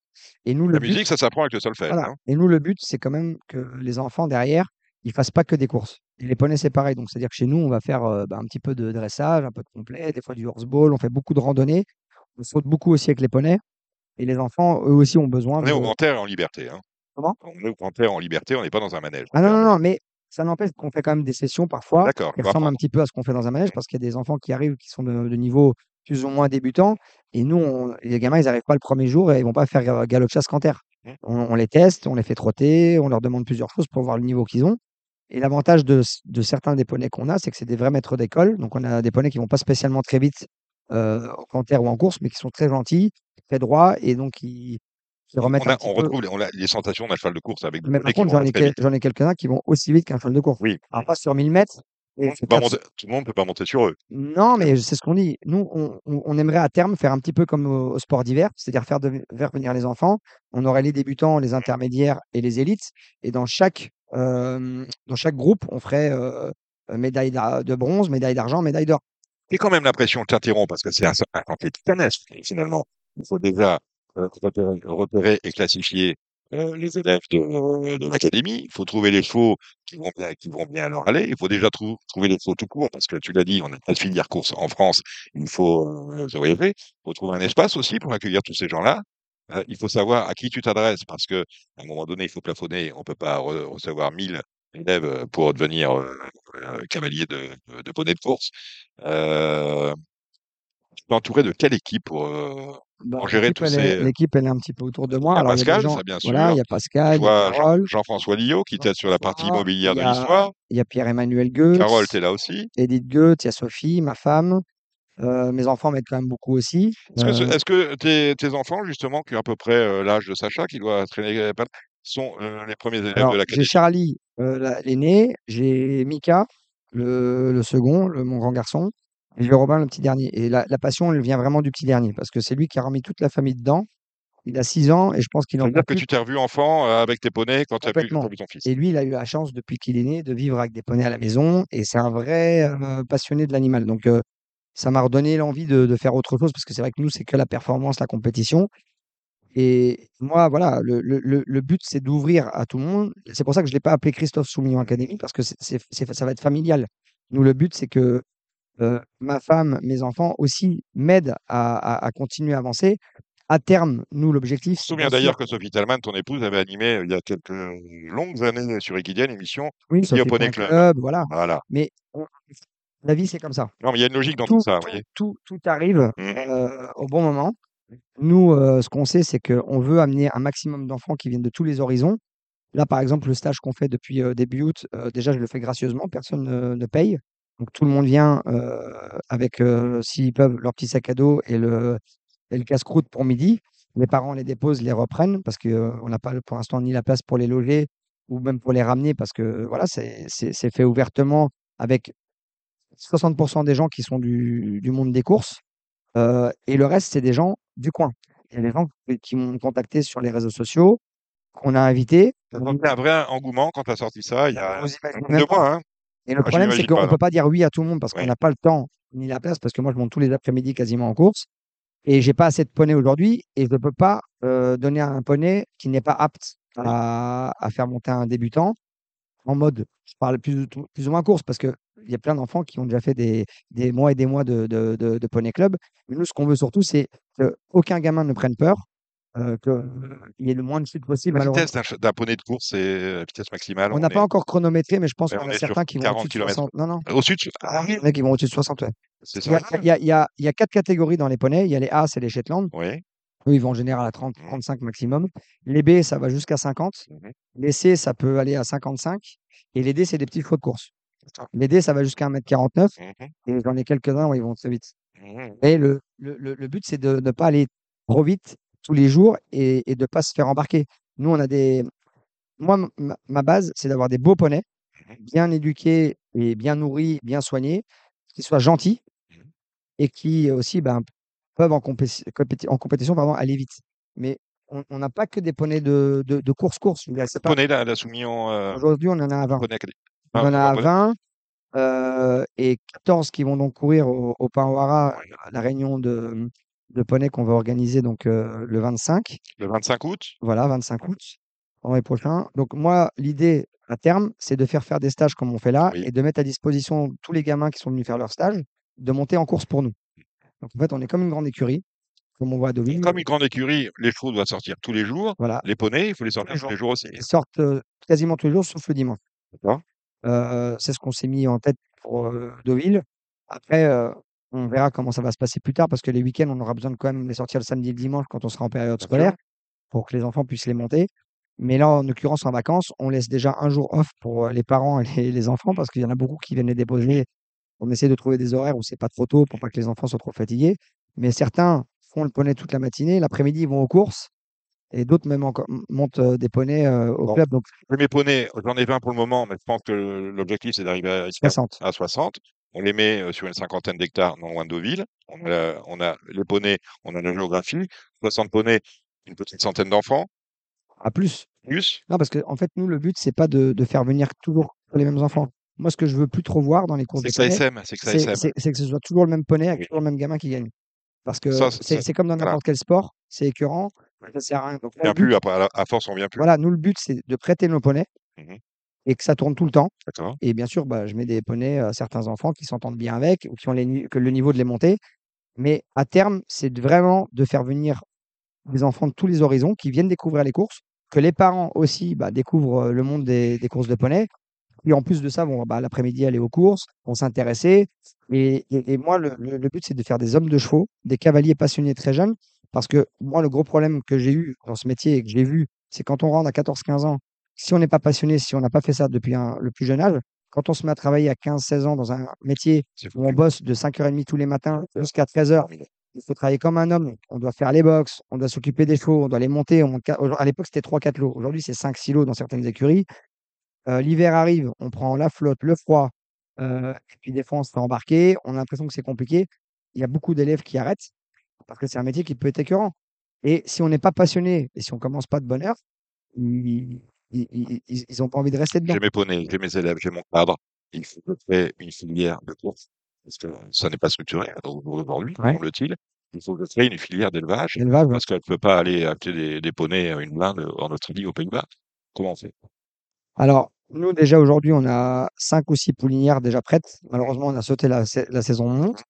et nous,
La
but
musique, ça s'apprend avec le solfège,
voilà
hein.
et nous, le but, c'est quand même que les enfants derrière, ils fassent pas que des courses et les poneys, c'est pareil. Donc c'est-à-dire que chez nous, on va faire, heu, bah, un petit peu de dressage, un peu de complet, des fois du horseball, on fait beaucoup de randonnées. On saute beaucoup aussi avec les poneys et les enfants, eux aussi, ont besoin
On est au
de
grand air en liberté, hein.
comment?
On est au grand air en liberté, on n'est pas dans un manège
Ah non, non, non, mais ça n'empêche qu'on fait quand même des sessions parfois qui ressemblent un petit peu à ce qu'on fait dans un manège parce qu'il y a des enfants qui arrivent qui sont de de niveau plus ou moins débutants et nous, on les gamins, ils arrivent pas le 1er jour et ils vont pas faire, heu, galop chasse canter.
Mmh.
On on les teste, on les fait trotter, on leur demande plusieurs choses pour voir le niveau qu'ils ont et l'avantage de certains des poneys qu'on a, c'est que c'est des vrais maîtres d'école. Donc on a des poneys qui vont pas spécialement très vite, heu, en canter ou en course, mais qui sont très gentils, très droits et donc qui
On
un
a on retrouve les on a les sensations d'un cheval de course avec
mais par contre, j'en ai quel quelques-uns qui vont aussi vite qu'un cheval de course.
Oui.
Alors
Mmh.
pas sur 1000 mètres,
Tout le monde peut
sur
pas
400
monter tout le monde peut pas monter sur eux.
Non, mais c'est ce qu'on dit. Nous, on aimerait à terme faire un petit peu comme au au sport d'hiver, c'est-à-dire faire venir les enfants. On aurait les débutants, les intermédiaires et les élites et dans chaque, hem, dans chaque groupe, on ferait, heu, médaille d'a de bronze, médaille d'argent, médaille d'or.
J'ai quand même l'impression, je t'interromps parce que c'est un un chantier titanesque finalement. Il faut déjà, heu, repérer et classifier, heu, les élèves de de l'académie. Il faut trouver les chevaux qui vont bien qui vont bien leur aller. Il faut déjà trou trouver les chevaux tout court parce que tu l'as dit, on n'a pas de filière course en France. Il faut. Il trouver un espace aussi pour accueillir tous ces gens-là. Il faut savoir à qui tu t'adresses parce qu'à un moment donné, il faut plafonner. On peut pas re recevoir 1000 élèves, pour devenir, cavalier de de de poney de course. T'es entouré de quelle équipe pour,
Bah, l'équipe, elle est
ces
l'équipe, elle est un petit peu autour de
il
moi.
y a
Alors il y a des
Pascal,
gens
ça bien
voilà, il y a Pascal,
Jean
Carole,
Jean-François Lillot qui t'aide sur la partie immobilière de l'histoire.
il y a Pierre-Emmanuel
Carole, tu
Goetz,
es là aussi.
Édith Goetz, il y a Sophie, ma femme. Heu, mes enfants m'aident quand même beaucoup aussi.
Est-ce que que tes tes enfants justement qui ont à peu près, heu, l'âge de Sacha, qui doit traîner sont, les premiers élèves de
alors j'ai? Charlie, la l'aîné, j'ai Mika, le le second, le mon grand garçon et j'ai Robin, le petit dernier et la la passion, elle vient vraiment du petit dernier parce que c'est lui qui a remis toute la famille dedans. Il a 6 ans et je pense qu'il en
veut
peut
dire que tu t'es revu enfant, heu, avec tes poneys quand tu as vu ton fils?
et lui, il a eu la chance depuis qu'il est né de vivre avec des poneys à la maison et c'est un vrai, heu, passionné de l'animal donc heu, ça m'a redonné l'envie de de faire autre chose parce que c'est vrai que nous, c'est que la performance, la compétition et moi, voilà, le le le le but, c'est d'ouvrir à tout le monde. C'est pour ça que je l'ai pas appelé Christophe Soumillon Academy parce que c'est c'est c'est ça va être familial. Nous, le but, c'est que, heu, ma femme, mes enfants aussi m'aident à à à continuer à avancer. À terme, nous, l'objectif,
Je me souviens d'ailleurs que Sophie Thalmann, ton épouse, avait animé, heu, il y a quelques longues années sur Equidia l'émission
oui, Sophie.club,
Club.
voilà,
Voilà.
mais la vie, c'est comme ça.
Non, mais il y a une logique dans tout
Tout
ça,
tout
voyez?
tout tout arrive,
Mmh.
au bon moment. Nous, ce qu'on sait, c'est qu'on veut amener un maximum d'enfants qui viennent de tous les horizons. Là, par exemple, le stage qu'on fait depuis, début août, déjà, je le fais gracieusement, personne ne ne paye. Donc tout le monde vient, avec, s'ils peuvent, leur petit sac à dos et le et le casse-croûte pour midi. Les parents les déposent, les reprennent parce qu'on n'a pas, pour l'instant, ni la place pour les loger ou même pour les ramener parce que, voilà, c'est fait ouvertement avec 60% des gens qui sont du du monde des courses, et le reste, c'est des gens du coin. Il y a des gens qui m'ont contacté sur les réseaux sociaux, qu'on a invités.
Tu as senti un vrai engouement quand tu as sorti ça il y a deux mois, hein?
Et le problème, c'est qu'on ne peut pas dire oui à tout le monde parce qu'on n'a pas le temps ni la place, parce que moi, je monte tous les après-midi quasiment en course et j'ai pas assez de poneys aujourd'hui et je peux pas, heu, donner un poney qui n'est pas apte à à faire monter un débutant en mode je parle plus ou plus ou moins course parce qu'il y a plein d'enfants qui ont déjà fait des des mois et des mois de de de de poney club. Mais nous, ce qu'on veut surtout, c'est qu'aucun gamin ne prenne peur, qu'il y ait le moins de chutes possible
La vitesse d'un poney de course, c'est la vitesse maximale,
On n'a pas
est
encore chronométré, mais je pense
mais
qu'il y
on
en a certains qui vont
40
au-dessus de
kilomètres.
60. Non, non.
Au-dessus de ah
Il y en a qui vont au-dessus de 60, ouais.
C'est
Il y a
ça?
il y a il y a il y a 4 catégories dans les poneys. Il y a les A, c'est les Shetland.
Oui.
Eux, ils vont en général à 30,
Mmh.
35 maximum. Les B, ça va jusqu'à 50.
Mmh
Les C, ça peut aller à 55 et les D, c'est des petits chevaux de course. Les D, ça va jusqu'à 1 m 49
Mmh mh.
et j'en ai quelques-uns où ils vont très vite.
Mmh
Et le le le le but, c'est de ne pas aller trop vite tous les jours et et de pas se faire embarquer. Nous, on a des moi, ma ma base, c'est d'avoir des beaux poneys,
Mmh
bien éduqués et bien nourris, bien soignés, qui soient gentils
Mmh.
et qui aussi, ben, peuvent en en compétition, pardon, aller vite. Mais on n'a pas que des poneys de de de course, course.
Poney, la la heu,
aujourd'hui, on en a à 20.
poney acadé
On en a à
poney
20, heu et 14 qui vont donc courir au au
Ouais.
la réunion de, de poneys qu'on va organiser donc heu, le 25.
Le 25 août?
Voilà, 25 août, vendredi prochain. Donc moi, l'idée à terme, c'est de faire faire des stages comme on fait là
Oui.
et de mettre à disposition tous les gamins qui sont venus faire leur stage, de monter en course pour nous. Donc en fait, on est comme une grande écurie, comme on voit à Deauville.
Comme une grande écurie, les chevaux doivent sortir tous les jours.
Voilà.
Les poneys, il faut les
Tous
sortir
les
tous les
jours.
aussi.
Ils sortent, heu, quasiment tous les jours sauf le dimanche.
D'accord.
Heu, c'est ce qu'on s'est mis en tête pour, Deauville. Après, on verra comment ça va se passer plus tard parce que les week-ends, on aura besoin de quand même les sortir le samedi et le dimanche quand on sera en période scolaire, pour que les enfants puissent les monter. Mais là, en l'occurrence, en vacances, on laisse déjà un jour off pour, heu, les parents et les les enfants parce qu'il y en a beaucoup qui viennent les déposer. On essaie de trouver des horaires où c'est pas trop tôt pour pas que les enfants soient trop fatigués. Mais certains font le poney toute la matinée, l'après-midi, ils vont aux courses et d'autres même montent, heu, des poneys, heu, au
Bon.
club donc
Mes poneys, j'en ai 20 pour le moment, mais je pense que l'objectif, c'est d'arriver à
60.
à 60. On les met, heu, sur une cinquantaine d'hectares non loin de Deauville. On a on a les poneys, on a la géographie. 60 poneys, une petite centaine d'enfants.
À plus.
Plus?
Non, parce qu'en fait, nous, le but, c'est pas de de faire venir toujours les mêmes enfants. Moi, ce que je veux plus trop voir dans les courses
C'est
de
que SM, c'est que
que ce soit toujours le même poney avec
Oui.
toujours le même gamin qui gagne. Parce que c'est comme dans
voilà.
n'importe quel sport, c'est écœurant, ça sert à rien. Donc
On
là,
vient plus après à force, on vient plus.
voilà, nous, le but, c'est de prêter nos poneys
Mmh mh.
Et que ça tourne tout le temps. Et bien sûr, bah, je mets des poneys à certains enfants qui s'entendent bien avec ou qui ont les ni que le niveau de les monter. Mais à terme, c'est vraiment de faire venir des enfants de tous les horizons qui viennent découvrir les courses, que les parents aussi, bah, découvrent, le monde des des courses de poneys et en plus de ça, vont, bah, l'après-midi aller aux courses, vont s'intéresser et et et moi, le le le but, c'est de faire des hommes de chevaux, des cavaliers passionnés très jeunes. Parce que moi, le gros problème que j'ai eu dans ce métier et que j'ai vu, c'est quand on rentre à 14-15 ans, si on n'est pas passionné, si on n'a pas fait ça depuis un le plus jeune âge, quand on se met à travailler à 15-16 ans dans un métier où on bosse de 5:30 tous les matins jusqu'à 13:00, il faut travailler comme un homme. On doit faire les box, on doit s'occuper des chevaux, on doit les monter, on à l'époque, c'était 3-4 lots. Aujourd'hui, c'est 5-6 lots dans certaines écuries. Heu, l'hiver arrive, on prend la flotte, le froid, heu et puis des fois, on se fait embarquer. On a l'impression que c'est compliqué. Il y a beaucoup d'élèves qui arrêtent parce que c'est un métier qui peut être écœurant et si on n'est pas passionné et si on commence pas de bonne heure, ils ils ont pas envie de rester dedans.
J'ai mes poneys, j'ai mes élèves, j'ai mon cadre. Il faut que je crée une filière de course parce que ça n'est pas structuré au jour d'aujourd'hui,
Ouais.
semble-t-il. Il faut que je crée une filière d'élevage parce qu'elle peut pas aller acheter des des poneys à une blinde en Australie, aux Pays-Bas. Comment on fait?
Alors, nous, déjà, aujourd'hui, on a 5 ou 6 poulinières déjà prêtes. Malheureusement, on a sauté la la saison monte.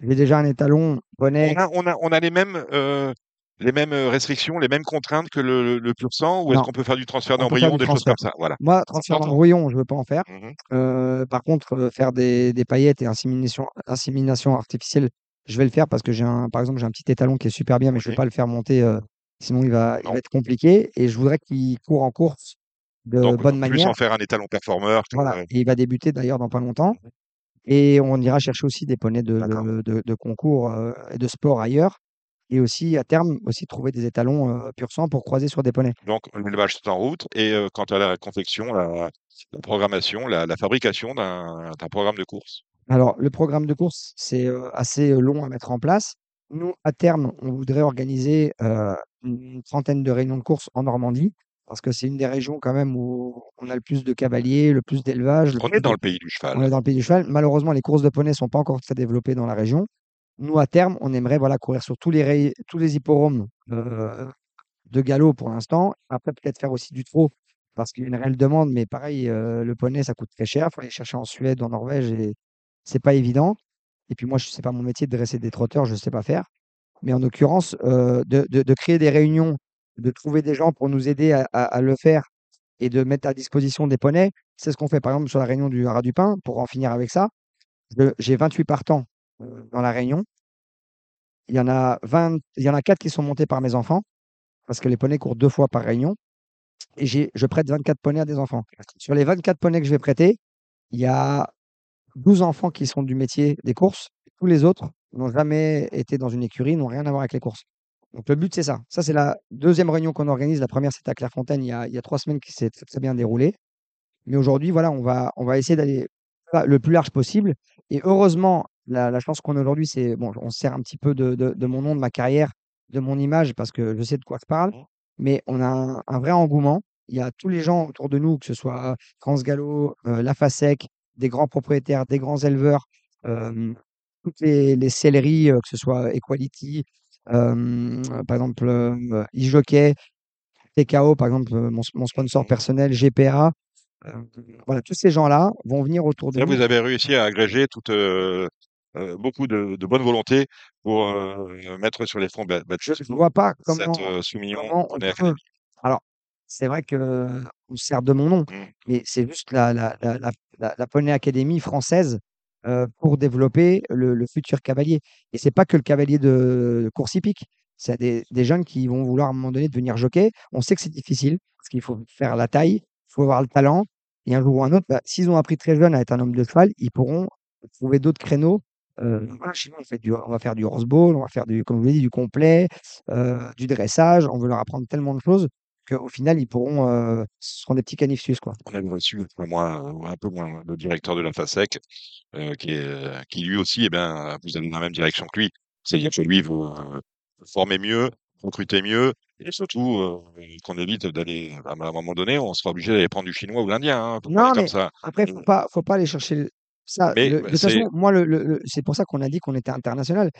J'ai déjà un étalon poney
On a on a on a les mêmes, heu, les mêmes, heu, restrictions, les mêmes contraintes que le le pur sang ou est-ce qu'on peut faire du transfert d'embryon, des choses comme ça? Voilà.
Moi, transfert d'embryon, je veux pas en faire.
Mmh mh.
Heu, par contre, heu, faire des des paillettes et insémination insémination artificielle, je vais le faire parce que j'ai un par exemple, j'ai un petit étalon qui est super bien, mais je vais
Oui.
pas le faire monter, sinon il va il
Non.
va être compliqué et je voudrais qu'il court en course de
Donc
bonne
plus
manière.
en faire un étalon performeur
Voilà et il va débuter d'ailleurs dans pas longtemps
Mmh mh.
et on ira chercher aussi des poneys de
D'accord.
de de de concours, et de sport ailleurs et aussi à terme, aussi trouver des étalons, heu, pur sang pour croiser sur des poneys.
Donc l'élevage, c'est en route et quant à la confection, la la programmation, la la fabrication d'un programme de course?
Alors, le programme de course, c'est, assez, long à mettre en place. Nous, à terme, on voudrait organiser, une trentaine de réunions de course en Normandie, parce que c'est une des régions quand même où on a le plus de cavaliers, le plus d'élevage, le
On est dans le pays du
on
cheval.
est dans le pays du cheval. Malheureusement, les courses de poneys sont pas encore très développées dans la région. Nous, à terme, on aimerait, voilà, courir sur tous les tous les hippodromes, heu, de galop pour l'instant. Après, peut-être faire aussi du trot, parce qu'il y a une réelle demande, mais pareil, heu, le poney, ça coûte très cher. Il faut aller chercher en Suède, en Norvège et c'est pas évident. Et puis moi, je c'est pas mon métier de dresser des trotteurs, je sais pas faire. Mais en l'occurrence, heu, de de créer des réunions, de trouver des gens pour nous aider à le faire et de mettre à disposition des poneys, c'est ce qu'on fait, par exemple, sur la réunion du Haras du Pin, pour en finir avec ça. J'ai 28 partants, heu, dans la réunion. Il y en a 20 il y en a 4 qui sont montés par mes enfants, parce que les poneys courent 2 fois par réunion et j'ai je prête 24 poneys à des enfants. Sur les 24 poneys que je vais prêter, il y a 12 enfants qui sont du métier des courses. Tous les autres n'ont jamais été dans une écurie, n'ont rien à voir avec les courses. Donc le but, c'est ça. Ça, c'est la deuxième réunion qu'on organise. La première, c'était à Clairefontaine il y a il y a 3 semaines qui s'est très, bien déroulée. Mais aujourd'hui, voilà, on va on va essayer d'aller le plus large possible et heureusement, la la chance qu'on a aujourd'hui, c'est bon, on se sert un petit peu de de de mon nom, de ma carrière, de mon image parce que je sais de quoi je parle, mais on a un un vrai engouement. Il y a tous les gens autour de nous, que ce soit France Gallo, heu, la FASEC, des grands propriétaires, des grands éleveurs, toutes les les selleries, heu, que ce soit Equality, hem, par exemple, heu, eJockey, TKO, par exemple, mon sponsor personnel, GPA. Voilà, tous ces gens-là vont venir autour de
Là,
nous.
vous avez réussi à agréger toute, heu, beaucoup de de bonne volonté pour, heu, mettre sur les fonts ba
Je ne vois pas
cette,
comment
Soumillon
comment on peut
Academy.
alors, c'est vrai qu'on se sert de mon nom,
Mmh.
mais c'est juste la la la la la Poney Academy française, pour développer le le futur cavalier et c'est pas que le cavalier de course hippique. C'est des des jeunes qui vont vouloir à un moment donné devenir jockey. On sait que c'est difficile parce qu'il faut faire la taille, il faut avoir le talent et un jour ou un autre, bah, s'ils ont appris très jeune à être un homme de cheval, ils pourront trouver d'autres créneaux. Heu, voilà, chez nous, on fait du on va faire du horseball, on va faire du comme je vous dit, du complet, heu, du dressage. On veut leur apprendre tellement de choses qu'au final, ils pourront, heu, ce seront des petits canifs suisses, quoi.
On avait reçu, moi, ou un peu moins, le directeur de la FASEC, qui est, heu, qui lui aussi, eh ben, vous allez dans la même direction que lui. C'est-à-dire que lui veut, heu, former mieux, recruter mieux et surtout, qu'on évite d'aller à un moment donné, on sera obligé d'aller prendre du chinois ou l'indien, hein,
Non,
comme
mais
ça.
après, faut pas faut pas aller chercher ça.
Mais
Le de toute façon, moi, le le le c'est pour ça qu'on a dit qu'on était international.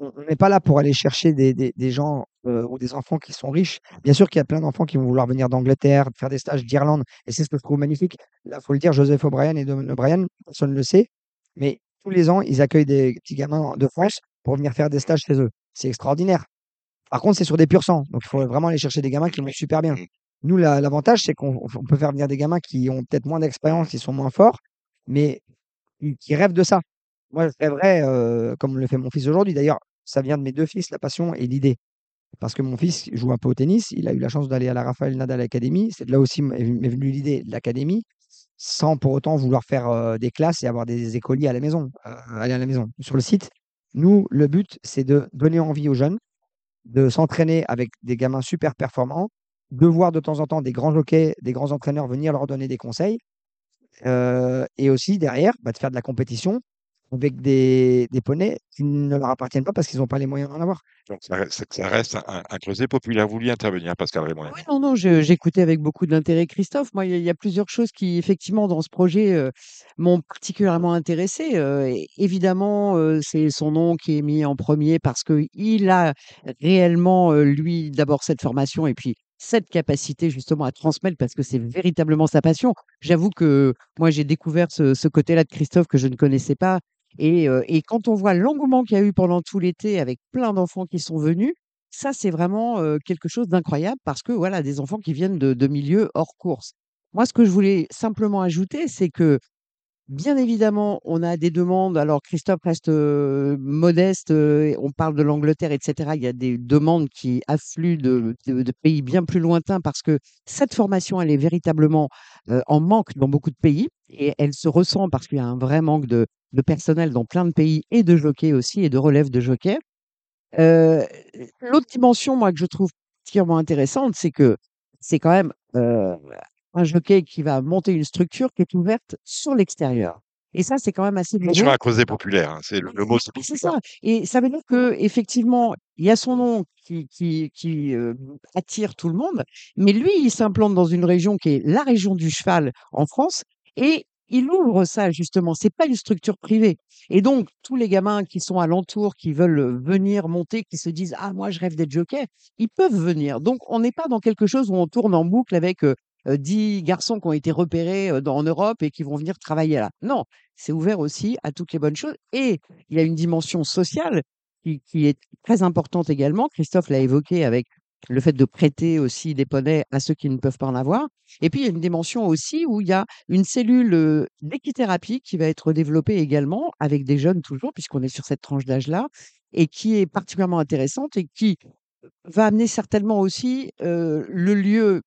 On n'est pas là pour aller chercher des des des gens, heu, ou des enfants qui sont riches. Bien sûr qu'il y a plein d'enfants qui vont vouloir venir d'Angleterre, faire des stages d'Irlande et c'est ce que je trouve magnifique. Là, faut le dire, Joseph O'Brien et Donald O'Brien, personne ne le sait, mais tous les ans, ils accueillent des petits gamins de France pour venir faire des stages chez eux. C'est extraordinaire. Par contre, c'est sur des pur sang, donc il faut vraiment aller chercher des gamins qui vont super bien.
Mmh.
Nous, la l'avantage, c'est qu'on on peut faire venir des gamins qui ont peut-être moins d'expérience, qui sont moins forts, mais qui rêvent de ça. Moi, je rêverais, comme le fait mon fils aujourd'hui. D'ailleurs, ça vient de mes 2 fils, la passion et l'idée. Parce que mon fils joue un peu au tennis, il a eu la chance d'aller à la Rafael Nadal Academy. C'est de là aussi m'est venue l'idée de l'académie, sans pour autant vouloir faire, des classes et avoir des écoliers à la maison, aller à la maison. Sur le site, nous, le but, c'est de donner envie aux jeunes de s'entraîner avec des gamins super performants, de voir de temps en temps des grands jockeys, des grands entraîneurs venir leur donner des conseils, heu et aussi derrière, bah, de faire de la compétition avec des des poneys qui ne leur appartiennent pas parce qu'ils ont pas les moyens d'en avoir.
Donc ça reste ça reste un un creuset populaire. Vous vouliez intervenir, Pascal Rémonet?
Oui, non, non, j'écoutais avec beaucoup d'intérêt Christophe. Moi, il y a il y a plusieurs choses qui, effectivement, dans ce projet, heu, m'ont particulièrement intéressée. Heu, é évidemment, c'est son nom qui est mis en premier parce qu'il a réellement, lui, d'abord cette formation et puis cette capacité justement à transmettre parce que c'est véritablement sa passion. J'avoue que moi, j'ai découvert ce ce côté-là de Christophe que je ne connaissais pas et et quand on voit l'engouement qu'il y a eu pendant tout l'été avec plein d'enfants qui sont venus, ça, c'est vraiment, quelque chose d'incroyable parce que, voilà, des enfants qui viennent de de milieux hors course. Moi, ce que je voulais simplement ajouter, c'est que, bien évidemment, on a des demandes alors Christophe reste, modeste, on parle de l'Angleterre et cetera. Il y a des demandes qui affluent de pays bien plus lointains parce que cette formation, elle est véritablement, en manque dans beaucoup de pays et elle se ressent parce qu'il y a un vrai manque de personnel dans plein de pays et de jockeys aussi et de relève de jockeys. L'autre dimension, moi, que je trouve particulièrement intéressante, c'est que c'est quand même, heu, un jockey qui va monter une structure qui est ouverte sur l'extérieur. Et ça, c'est quand même assez nouveau.
un creuset populaire, hein, c'est le le mot, c'est populaire.
ça et ça veut dire qu'effectivement, il y a son nom qui qui qui, heu, attire tout le monde, mais lui, il s'implante dans une région qui est la région du cheval en France et il ouvre ça justement. C'est pas une structure privée et donc tous les gamins qui sont alentours, qui veulent, venir monter, qui se disent: «Ah moi je rêve d'être jockey», ils peuvent venir. Donc on n'est pas dans quelque chose où on tourne en boucle avec, heu heu, 10 garçons qui ont été repérés, dans en Europe et qui vont venir travailler là. Non, c'est ouvert aussi à toutes les bonnes choses et il y a une dimension sociale qui qui est très importante également. Christophe l'a évoqué avec le fait de prêter aussi des poneys à ceux qui ne peuvent pas en avoir et puis il y a une dimension aussi où il y a une cellule, d'équithérapie qui va être développée également avec des jeunes toujours puisqu'on est sur cette tranche d'âge-là et qui est particulièrement intéressante et qui va amener certainement aussi, le lieu,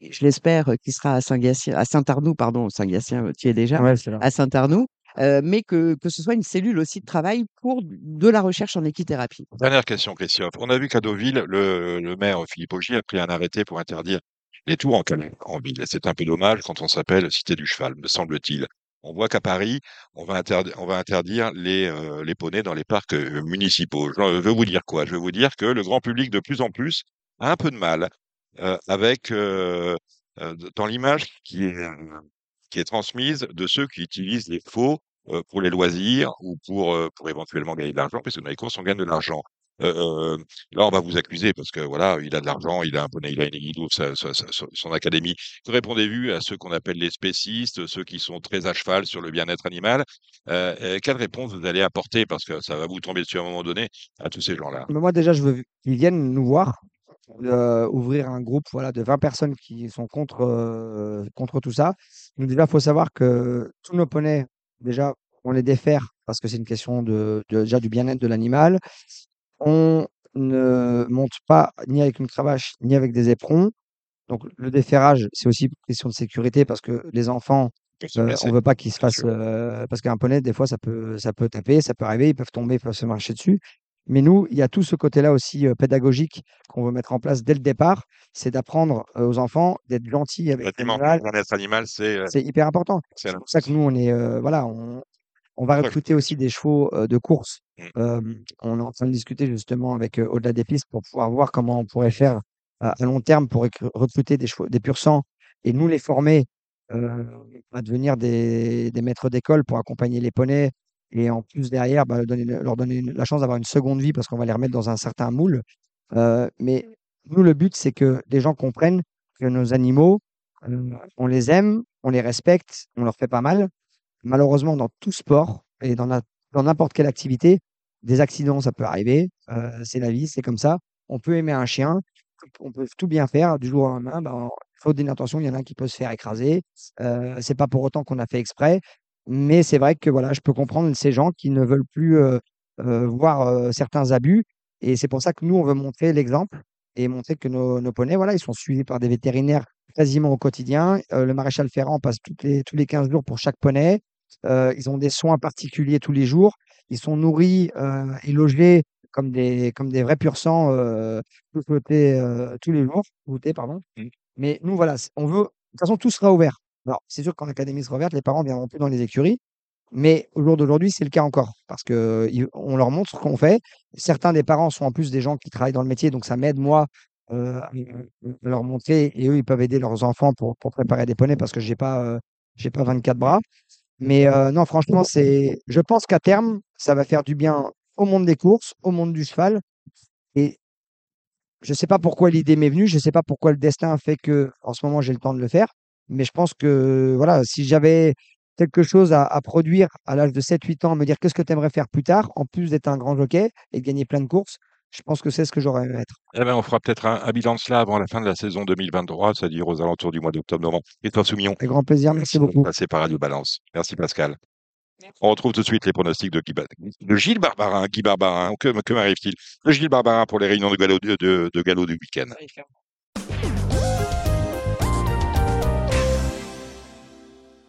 je l'espère, heu, qui sera à Saint-Gatien à Saint-Arnoult pardon, Saint-Gatien, heu, tu y es déjà,
Ouais,
à Saint-Arnoult, heu, mais que que ce soit une cellule aussi de travail pour de la recherche en équithérapie.
Dernière question, Christophe. On a vu qu'à Deauville, le le maire Philippe Augier a pris un arrêté pour interdire les tours en ville c'est un peu dommage quand on s'appelle Cité du cheval, me semble-t-il. On voit qu'à Paris, on va interdi on va interdire les, les poneys dans les parcs, municipaux. Je veux vous dire quoi? Je veux vous dire que le grand public, de plus en plus, a un peu de mal, avec, heu heu, d dans l'image qui est, qui est transmise de ceux qui utilisent les faux, pour les loisirs ou pour, pour éventuellement gagner de l'argent, puisque dans les courses, on gagne de l'argent. Là, on va vous accuser parce que voilà, il a de l'argent, il a un poney, il a une il son académie. Que répondez-vous à ceux qu'on appelle les spécistes, ceux qui sont très à cheval sur le bien-être animal? Heu, quelle réponse vous allez apporter? Parce que ça va vous tomber dessus à un moment donné, à tous ces gens-là.
Moi déjà, je veux qu'ils viennent nous voir, heu, ouvrir un groupe, voilà, de 20 personnes qui sont contre, heu, contre tout ça. Donc déjà, faut savoir que tous nos poneys, déjà, on les défère parce que c'est une question de de déjà du bien-être de l'animal. On ne monte pas ni avec une cravache, ni avec des éperons. Donc le déferrage, c'est aussi une question de sécurité parce que les enfants, heu, on
blesser,
veut pas qu'ils se fassent, parce qu'un poney, des fois, ça peut ça peut taper, ça peut arriver, ils peuvent tomber, ils peuvent se marcher dessus. Mais nous, il y a tout ce côté-là aussi, heu, pédagogique qu'on veut mettre en place dès le départ. C'est d'apprendre, heu, aux enfants d'être gentils avec l'animal.
animal, c'est, heu,
C'est hyper important.
c'est
pour ça que nous, on est, voilà, on on va recruter aussi des chevaux, de course.
Mmh.
On est en train de discuter justement avec, Au-delà des pistes pour pouvoir voir comment on pourrait faire à long terme pour recruter des chevaux des pur sang et nous les former, à devenir des des maîtres d'école pour accompagner les poneys et en plus derrière, bah, leur donner la chance d'avoir une seconde vie parce qu'on va les remettre dans un certain moule. Heu, mais nous, le but, c'est que les gens comprennent que nos animaux, heu, on les aime, on les respecte, on leur fait pas mal. Malheureusement, dans tout sport et dans n'importe quelle activité, des accidents, ça peut arriver, heu, c'est la vie, c'est comme ça. On peut aimer un chien, on peut tout bien faire, du jour au lendemain, ben, faute d'inattention, il y en a un qui peut se faire écraser. Heu, c'est pas pour autant qu'on a fait exprès, mais c'est vrai que, voilà, je peux comprendre ces gens qui ne veulent plus, heu heu, voir, heu, certains abus et c'est pour ça que nous, on veut montrer l'exemple et montrer que nos nos poneys, voilà, ils sont suivis par des vétérinaires quasiment au quotidien. Le maréchal Ferrand passe toutes les tous les 15 jours pour chaque poney. Ils ont des soins particuliers tous les jours. Ils sont nourris, et logés comme des comme des vrais pur sang, tous les jours, goûtés pardon.
Mmh.
Mais nous, voilà, on veut de toute façon, tout sera ouvert. Alors, c'est sûr quand l'académie sera ouverte, les parents viendront plus dans les écuries, mais au jour d'aujourd'hui, c'est le cas encore parce qu'ils on leur montre ce qu'on fait. Certains des parents sont en plus des gens qui travaillent dans le métier, donc ça m'aide moi, heu, à leur montrer et eux, ils peuvent aider leurs enfants pour préparer des poneys parce que j'ai pas, j'ai pas 24 bras. Mais heu, non, franchement, c'est je pense qu'à terme, ça va faire du bien au monde des courses, au monde du cheval et je sais pas pourquoi l'idée m'est venue, je sais pas pourquoi le destin fait qu'en ce moment, j'ai le temps de le faire, mais je pense que, voilà, si j'avais quelque chose à à produire à l'âge de 7-8 ans, me dire: «Qu'est-ce que tu aimerais faire plus tard?» en plus d'être un grand jockey et de gagner plein de courses, je pense que c'est ce que j'aurais aimé être.
Eh ben, on fera peut-être un un bilan de cela avant la fin de la saison 2023, c'est-à-dire aux alentours du mois d'octobre-novembre. Christophe Soumillon,
Avec grand plaisir, merci beaucoup.
passé par Radio Balance. Merci Pascal.
Merci.
On retrouve tout de suite les pronostics de Guy Ba de Gilles Barbarin. Guy Barbarin, que que m'arrive-t-il? De Gilles Barbarin pour les réunions de galop de de de galop du week-end.